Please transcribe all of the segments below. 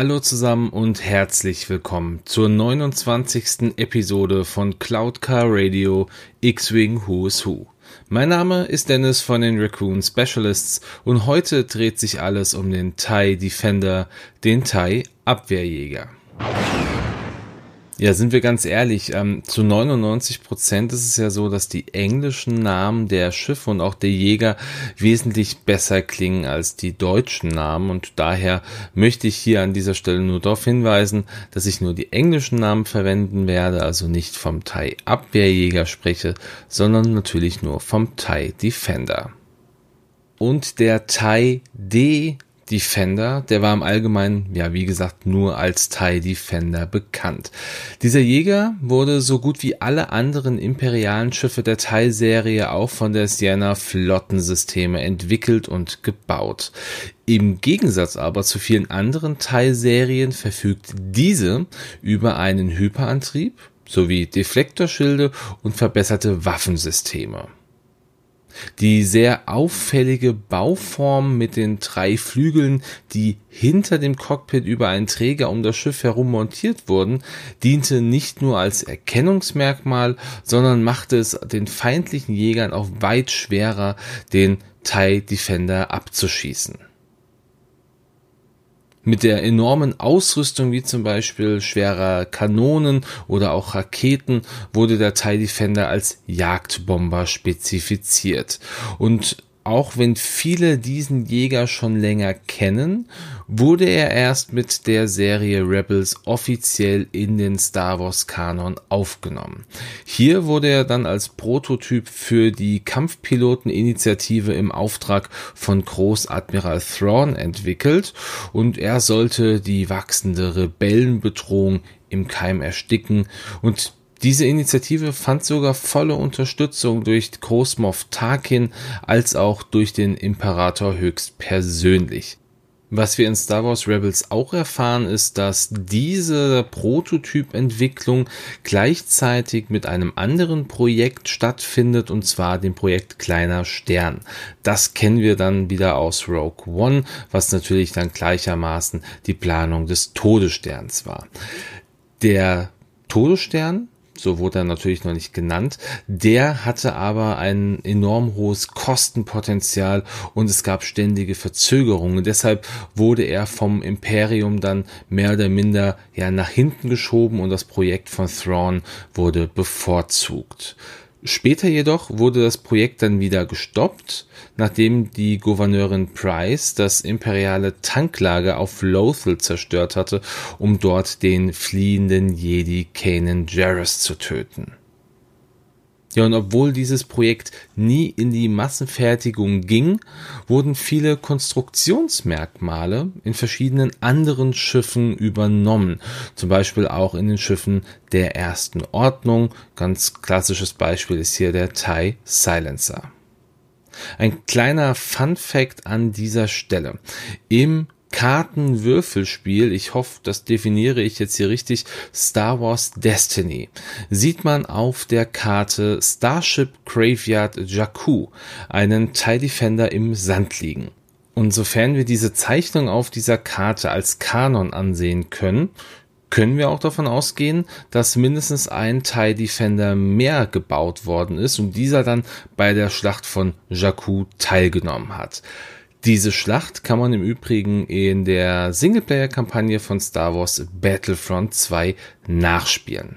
Hallo zusammen und herzlich willkommen zur 29. Episode von Cloud Car Radio X-Wing Who's Who. Mein Name ist Dennis von den Raccoon Specialists und heute dreht sich alles um den TIE Defender, den TIE Abwehrjäger. Ja, sind wir ganz ehrlich, ähm, zu 99 Prozent ist es ja so, dass die englischen Namen der Schiffe und auch der Jäger wesentlich besser klingen als die deutschen Namen und daher möchte ich hier an dieser Stelle nur darauf hinweisen, dass ich nur die englischen Namen verwenden werde, also nicht vom Thai Abwehrjäger spreche, sondern natürlich nur vom Thai Defender. Und der Thai D Defender, der war im Allgemeinen, ja, wie gesagt, nur als TIE Defender bekannt. Dieser Jäger wurde so gut wie alle anderen imperialen Schiffe der TIE-Serie auch von der Sienna Flottensysteme entwickelt und gebaut. Im Gegensatz aber zu vielen anderen TIE-Serien verfügt diese über einen Hyperantrieb sowie Deflektorschilde und verbesserte Waffensysteme. Die sehr auffällige Bauform mit den drei Flügeln, die hinter dem Cockpit über einen Träger um das Schiff herum montiert wurden, diente nicht nur als Erkennungsmerkmal, sondern machte es den feindlichen Jägern auch weit schwerer, den TIE Defender abzuschießen mit der enormen Ausrüstung wie zum Beispiel schwerer Kanonen oder auch Raketen wurde der TIE Defender als Jagdbomber spezifiziert. Und auch wenn viele diesen Jäger schon länger kennen, wurde er erst mit der Serie Rebels offiziell in den Star Wars Kanon aufgenommen. Hier wurde er dann als Prototyp für die Kampfpiloteninitiative im Auftrag von Großadmiral Thrawn entwickelt und er sollte die wachsende Rebellenbedrohung im Keim ersticken und diese Initiative fand sogar volle Unterstützung durch Großmoff Tarkin als auch durch den Imperator höchst persönlich. Was wir in Star Wars Rebels auch erfahren, ist, dass diese Prototypentwicklung gleichzeitig mit einem anderen Projekt stattfindet, und zwar dem Projekt Kleiner Stern. Das kennen wir dann wieder aus Rogue One, was natürlich dann gleichermaßen die Planung des Todessterns war. Der Todesstern so wurde er natürlich noch nicht genannt. Der hatte aber ein enorm hohes Kostenpotenzial und es gab ständige Verzögerungen. Deshalb wurde er vom Imperium dann mehr oder minder ja nach hinten geschoben und das Projekt von Thrawn wurde bevorzugt. Später jedoch wurde das Projekt dann wieder gestoppt, nachdem die Gouverneurin Price das imperiale Tanklager auf Lothal zerstört hatte, um dort den fliehenden Jedi Kanan Jarrus zu töten. Ja, und obwohl dieses Projekt nie in die Massenfertigung ging, wurden viele Konstruktionsmerkmale in verschiedenen anderen Schiffen übernommen. Zum Beispiel auch in den Schiffen der ersten Ordnung. Ganz klassisches Beispiel ist hier der TIE Silencer. Ein kleiner Fun Fact an dieser Stelle. Im Kartenwürfelspiel, ich hoffe, das definiere ich jetzt hier richtig, Star Wars Destiny, sieht man auf der Karte Starship Graveyard Jakku einen TIE Defender im Sand liegen. Und sofern wir diese Zeichnung auf dieser Karte als Kanon ansehen können, können wir auch davon ausgehen, dass mindestens ein TIE Defender mehr gebaut worden ist und dieser dann bei der Schlacht von Jakku teilgenommen hat. Diese Schlacht kann man im Übrigen in der Singleplayer-Kampagne von Star Wars Battlefront 2 nachspielen.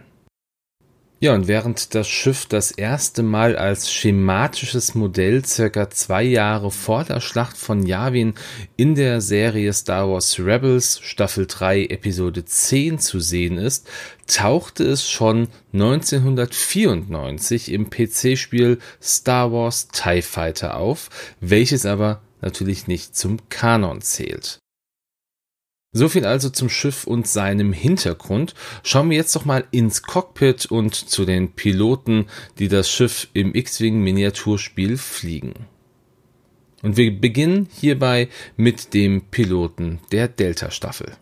Ja, und während das Schiff das erste Mal als schematisches Modell circa zwei Jahre vor der Schlacht von Yavin in der Serie Star Wars Rebels Staffel 3 Episode 10 zu sehen ist, tauchte es schon 1994 im PC-Spiel Star Wars TIE Fighter auf, welches aber natürlich nicht zum Kanon zählt. So viel also zum Schiff und seinem Hintergrund. Schauen wir jetzt doch mal ins Cockpit und zu den Piloten, die das Schiff im X-Wing Miniaturspiel fliegen. Und wir beginnen hierbei mit dem Piloten der Delta-Staffel.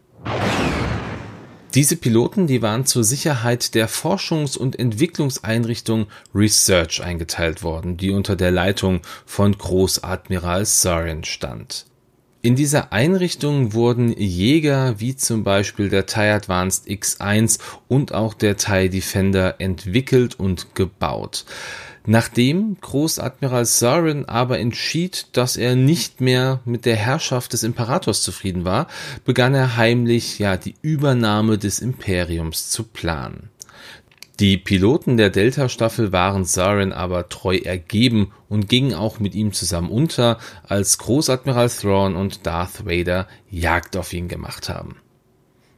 Diese Piloten, die waren zur Sicherheit der Forschungs- und Entwicklungseinrichtung Research eingeteilt worden, die unter der Leitung von Großadmiral Sarin stand. In dieser Einrichtung wurden Jäger wie zum Beispiel der TIE Advanced X1 und auch der TIE Defender entwickelt und gebaut. Nachdem Großadmiral Sarin aber entschied, dass er nicht mehr mit der Herrschaft des Imperators zufrieden war, begann er heimlich ja die Übernahme des Imperiums zu planen. Die Piloten der Delta-Staffel waren Sarin aber treu ergeben und gingen auch mit ihm zusammen unter, als Großadmiral Thrawn und Darth Vader Jagd auf ihn gemacht haben.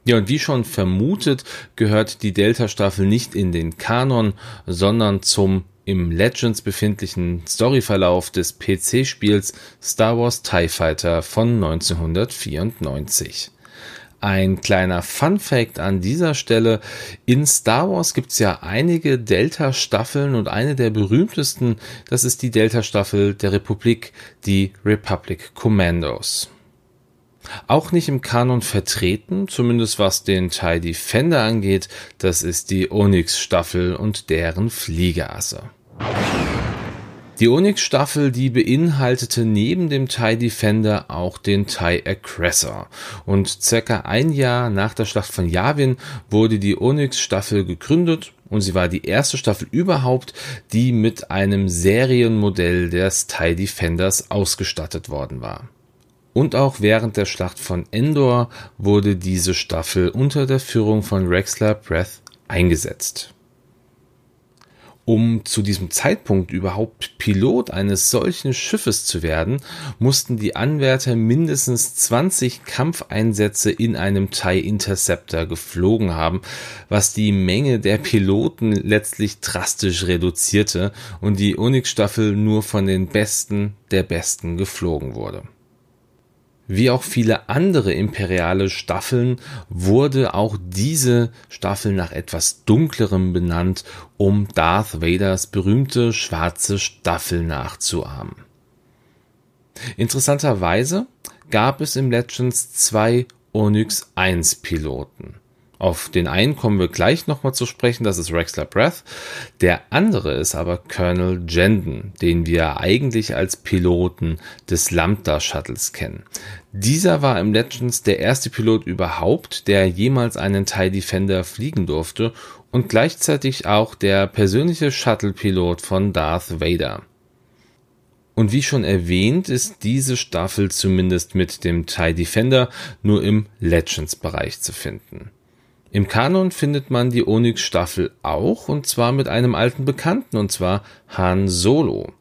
Ja, und wie schon vermutet, gehört die Delta-Staffel nicht in den Kanon, sondern zum im Legends befindlichen Storyverlauf des PC-Spiels Star Wars TIE Fighter von 1994. Ein kleiner Fun Fact an dieser Stelle. In Star Wars gibt's ja einige Delta-Staffeln und eine der berühmtesten, das ist die Delta-Staffel der Republik, die Republic Commandos. Auch nicht im Kanon vertreten, zumindest was den TIE Defender angeht, das ist die Onyx-Staffel und deren Fliegerasse. Die Onyx-Staffel, die beinhaltete neben dem TIE Defender auch den TIE Aggressor. Und circa ein Jahr nach der Schlacht von Yavin wurde die Onyx-Staffel gegründet und sie war die erste Staffel überhaupt, die mit einem Serienmodell des TIE Defenders ausgestattet worden war. Und auch während der Schlacht von Endor wurde diese Staffel unter der Führung von Rexler Breath eingesetzt. Um zu diesem Zeitpunkt überhaupt Pilot eines solchen Schiffes zu werden, mussten die Anwärter mindestens 20 Kampfeinsätze in einem TIE Interceptor geflogen haben, was die Menge der Piloten letztlich drastisch reduzierte und die Onyx-Staffel nur von den Besten der Besten geflogen wurde. Wie auch viele andere imperiale Staffeln wurde auch diese Staffel nach etwas dunklerem benannt, um Darth Vaders berühmte schwarze Staffel nachzuahmen. Interessanterweise gab es im Legends zwei Onyx 1 Piloten. Auf den einen kommen wir gleich nochmal zu sprechen, das ist Rexler Breath. Der andere ist aber Colonel Jenden, den wir eigentlich als Piloten des Lambda Shuttles kennen. Dieser war im Legends der erste Pilot überhaupt, der jemals einen TIE Defender fliegen durfte und gleichzeitig auch der persönliche Shuttle-Pilot von Darth Vader. Und wie schon erwähnt, ist diese Staffel zumindest mit dem TIE Defender nur im Legends-Bereich zu finden. Im Kanon findet man die Onyx-Staffel auch, und zwar mit einem alten Bekannten, und zwar Han Solo.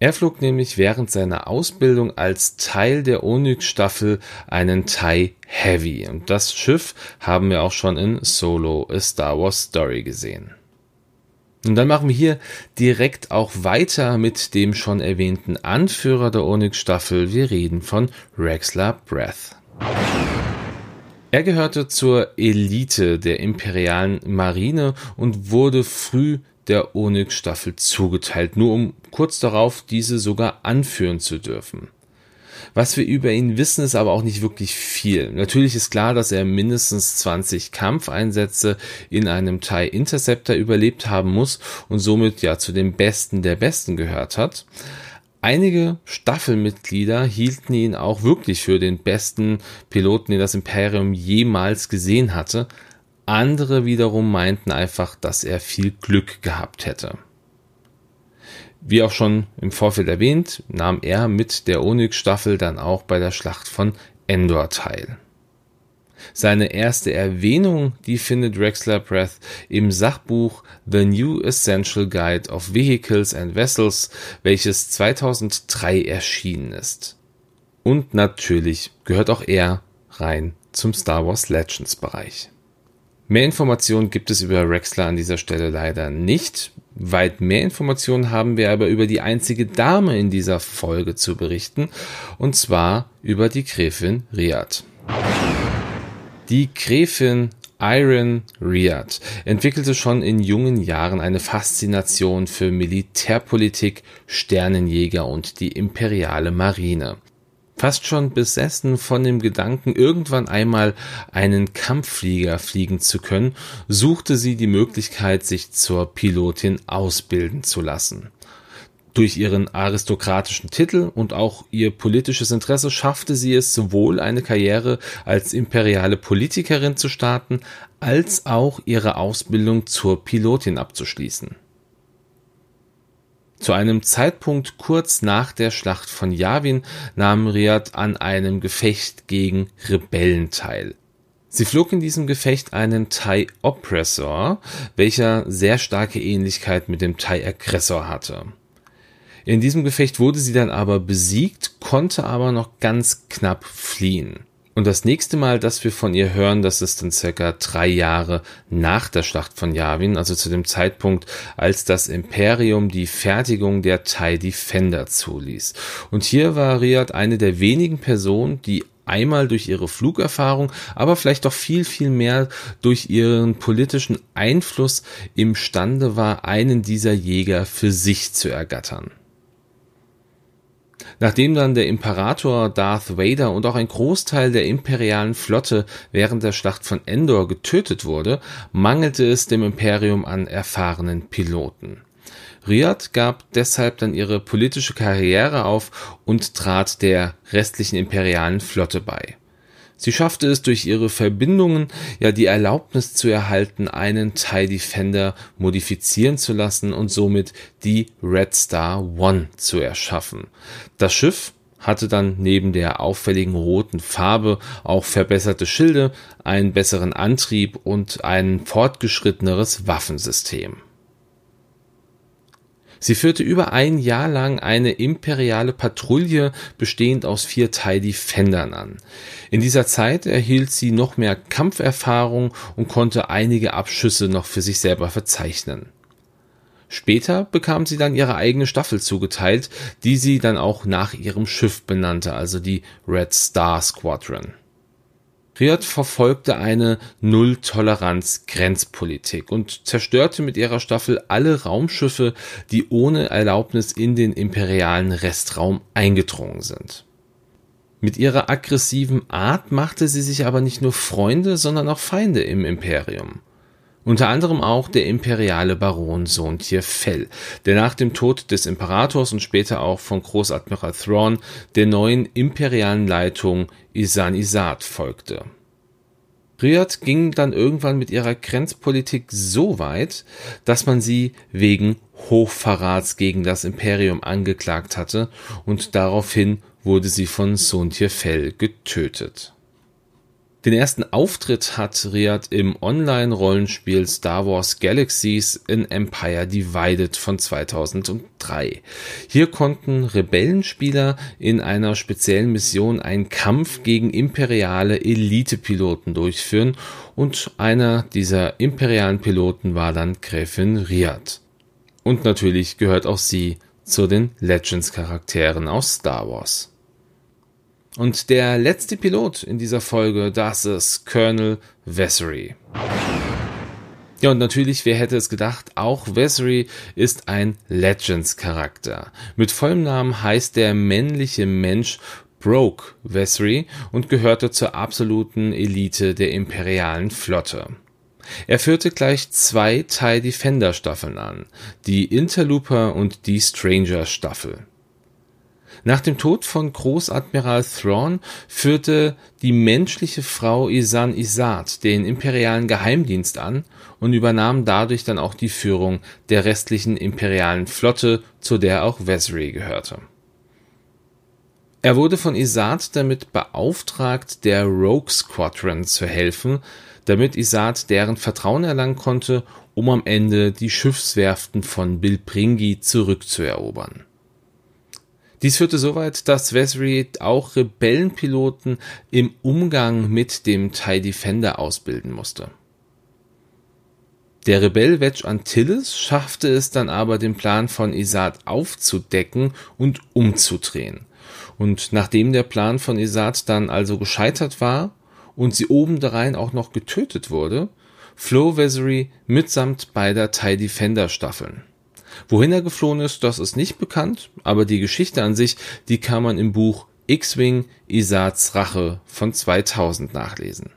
Er flog nämlich während seiner Ausbildung als Teil der Onyx-Staffel einen TIE Heavy. Und das Schiff haben wir auch schon in Solo A Star Wars Story gesehen. Und dann machen wir hier direkt auch weiter mit dem schon erwähnten Anführer der Onyx-Staffel. Wir reden von Rexler Breath. Er gehörte zur Elite der imperialen Marine und wurde früh der Onyx-Staffel zugeteilt, nur um kurz darauf diese sogar anführen zu dürfen. Was wir über ihn wissen, ist aber auch nicht wirklich viel. Natürlich ist klar, dass er mindestens 20 Kampfeinsätze in einem TIE Interceptor überlebt haben muss und somit ja zu den Besten der Besten gehört hat. Einige Staffelmitglieder hielten ihn auch wirklich für den besten Piloten, den das Imperium jemals gesehen hatte. Andere wiederum meinten einfach, dass er viel Glück gehabt hätte. Wie auch schon im Vorfeld erwähnt, nahm er mit der Onyx-Staffel dann auch bei der Schlacht von Endor teil. Seine erste Erwähnung, die findet Rexler Breath im Sachbuch The New Essential Guide of Vehicles and Vessels, welches 2003 erschienen ist. Und natürlich gehört auch er rein zum Star Wars Legends Bereich. Mehr Informationen gibt es über Rexler an dieser Stelle leider nicht. Weit mehr Informationen haben wir aber über die einzige Dame in dieser Folge zu berichten, und zwar über die Gräfin Riad. Die Gräfin Iron Riad entwickelte schon in jungen Jahren eine Faszination für Militärpolitik, Sternenjäger und die imperiale Marine. Fast schon besessen von dem Gedanken, irgendwann einmal einen Kampfflieger fliegen zu können, suchte sie die Möglichkeit, sich zur Pilotin ausbilden zu lassen. Durch ihren aristokratischen Titel und auch ihr politisches Interesse schaffte sie es sowohl eine Karriere als imperiale Politikerin zu starten, als auch ihre Ausbildung zur Pilotin abzuschließen. Zu einem Zeitpunkt kurz nach der Schlacht von Yavin nahm Riyad an einem Gefecht gegen Rebellen teil. Sie flog in diesem Gefecht einen TIE Oppressor, welcher sehr starke Ähnlichkeit mit dem TIE Aggressor hatte. In diesem Gefecht wurde sie dann aber besiegt, konnte aber noch ganz knapp fliehen. Und das nächste Mal, dass wir von ihr hören, das ist dann circa drei Jahre nach der Schlacht von Yavin, also zu dem Zeitpunkt, als das Imperium die Fertigung der TIE Defender zuließ. Und hier war Riyad eine der wenigen Personen, die einmal durch ihre Flugerfahrung, aber vielleicht doch viel, viel mehr durch ihren politischen Einfluss imstande war, einen dieser Jäger für sich zu ergattern. Nachdem dann der Imperator Darth Vader und auch ein Großteil der imperialen Flotte während der Schlacht von Endor getötet wurde, mangelte es dem Imperium an erfahrenen Piloten. Riyadh gab deshalb dann ihre politische Karriere auf und trat der restlichen imperialen Flotte bei. Sie schaffte es durch ihre Verbindungen ja die Erlaubnis zu erhalten, einen TIE Defender modifizieren zu lassen und somit die Red Star One zu erschaffen. Das Schiff hatte dann neben der auffälligen roten Farbe auch verbesserte Schilde, einen besseren Antrieb und ein fortgeschritteneres Waffensystem. Sie führte über ein Jahr lang eine imperiale Patrouille bestehend aus vier TIE Defendern an. In dieser Zeit erhielt sie noch mehr Kampferfahrung und konnte einige Abschüsse noch für sich selber verzeichnen. Später bekam sie dann ihre eigene Staffel zugeteilt, die sie dann auch nach ihrem Schiff benannte, also die Red Star Squadron. Riad verfolgte eine Null-Toleranz-Grenzpolitik und zerstörte mit ihrer Staffel alle Raumschiffe, die ohne Erlaubnis in den imperialen Restraum eingedrungen sind. Mit ihrer aggressiven Art machte sie sich aber nicht nur Freunde, sondern auch Feinde im Imperium. Unter anderem auch der imperiale Baron Sontje Fell, der nach dem Tod des Imperators und später auch von Großadmiral Thrawn der neuen imperialen Leitung Isan Isat folgte. Riyadh ging dann irgendwann mit ihrer Grenzpolitik so weit, dass man sie wegen Hochverrats gegen das Imperium angeklagt hatte und daraufhin wurde sie von Sontje Fell getötet. Den ersten Auftritt hat Riyad im Online-Rollenspiel Star Wars Galaxies in Empire Divided von 2003. Hier konnten Rebellenspieler in einer speziellen Mission einen Kampf gegen imperiale Elite-Piloten durchführen und einer dieser imperialen Piloten war dann Gräfin Riyad. Und natürlich gehört auch sie zu den Legends-Charakteren aus Star Wars. Und der letzte Pilot in dieser Folge, das ist Colonel Vessery. Ja, und natürlich, wer hätte es gedacht, auch Vessery ist ein Legends-Charakter. Mit vollem Namen heißt der männliche Mensch Broke Vessery und gehörte zur absoluten Elite der imperialen Flotte. Er führte gleich zwei TIE Defender Staffeln an, die Interlooper und die Stranger Staffel. Nach dem Tod von Großadmiral Thrawn führte die menschliche Frau Isan Isat den imperialen Geheimdienst an und übernahm dadurch dann auch die Führung der restlichen imperialen Flotte, zu der auch Vesri gehörte. Er wurde von Isat damit beauftragt, der Rogue Squadron zu helfen, damit Isat deren Vertrauen erlangen konnte, um am Ende die Schiffswerften von Bilpringi zurückzuerobern. Dies führte so weit, dass Vesri auch Rebellenpiloten im Umgang mit dem TIE Defender ausbilden musste. Der Rebell Wedge Antilles schaffte es dann aber, den Plan von Isat aufzudecken und umzudrehen. Und nachdem der Plan von Isat dann also gescheitert war und sie obendrein auch noch getötet wurde, floh Vessery mitsamt beider TIE Defender Staffeln. Wohin er geflohen ist, das ist nicht bekannt, aber die Geschichte an sich, die kann man im Buch X-Wing Isats Rache von 2000 nachlesen.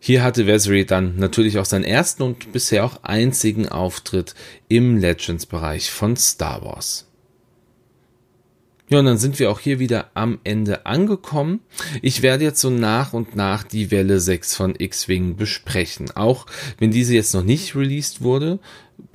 Hier hatte Vessery dann natürlich auch seinen ersten und bisher auch einzigen Auftritt im Legends-Bereich von Star Wars. Ja, und dann sind wir auch hier wieder am Ende angekommen. Ich werde jetzt so nach und nach die Welle 6 von X-Wing besprechen. Auch wenn diese jetzt noch nicht released wurde,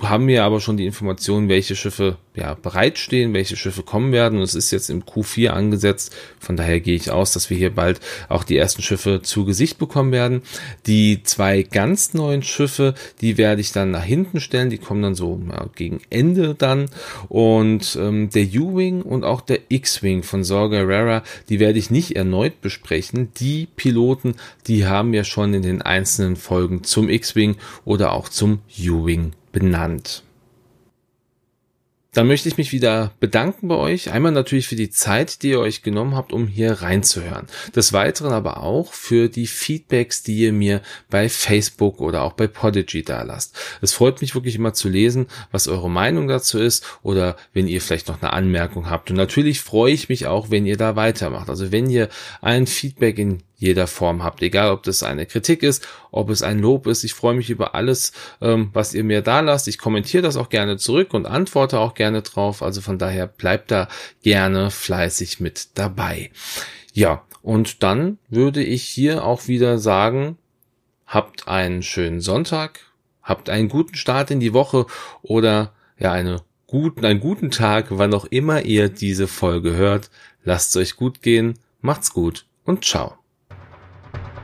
haben wir aber schon die Informationen, welche Schiffe ja, bereitstehen, welche Schiffe kommen werden. Und es ist jetzt im Q4 angesetzt. Von daher gehe ich aus, dass wir hier bald auch die ersten Schiffe zu Gesicht bekommen werden. Die zwei ganz neuen Schiffe, die werde ich dann nach hinten stellen. Die kommen dann so ja, gegen Ende dann. Und ähm, der U-Wing und auch der X-Wing von Saw Gerrera, die werde ich nicht erneut besprechen. Die Piloten, die haben wir schon in den einzelnen Folgen zum X-Wing oder auch zum U-Wing benannt. Dann möchte ich mich wieder bedanken bei euch. Einmal natürlich für die Zeit, die ihr euch genommen habt, um hier reinzuhören. Des Weiteren aber auch für die Feedbacks, die ihr mir bei Facebook oder auch bei Podigy da lasst. Es freut mich wirklich immer zu lesen, was eure Meinung dazu ist oder wenn ihr vielleicht noch eine Anmerkung habt. Und natürlich freue ich mich auch, wenn ihr da weitermacht. Also wenn ihr ein Feedback in jeder Form habt, egal ob das eine Kritik ist, ob es ein Lob ist. Ich freue mich über alles, ähm, was ihr mir da lasst. Ich kommentiere das auch gerne zurück und antworte auch gerne drauf. Also von daher bleibt da gerne fleißig mit dabei. Ja, und dann würde ich hier auch wieder sagen, habt einen schönen Sonntag, habt einen guten Start in die Woche oder ja, eine guten, einen guten Tag, wann auch immer ihr diese Folge hört. Lasst es euch gut gehen, macht's gut und ciao.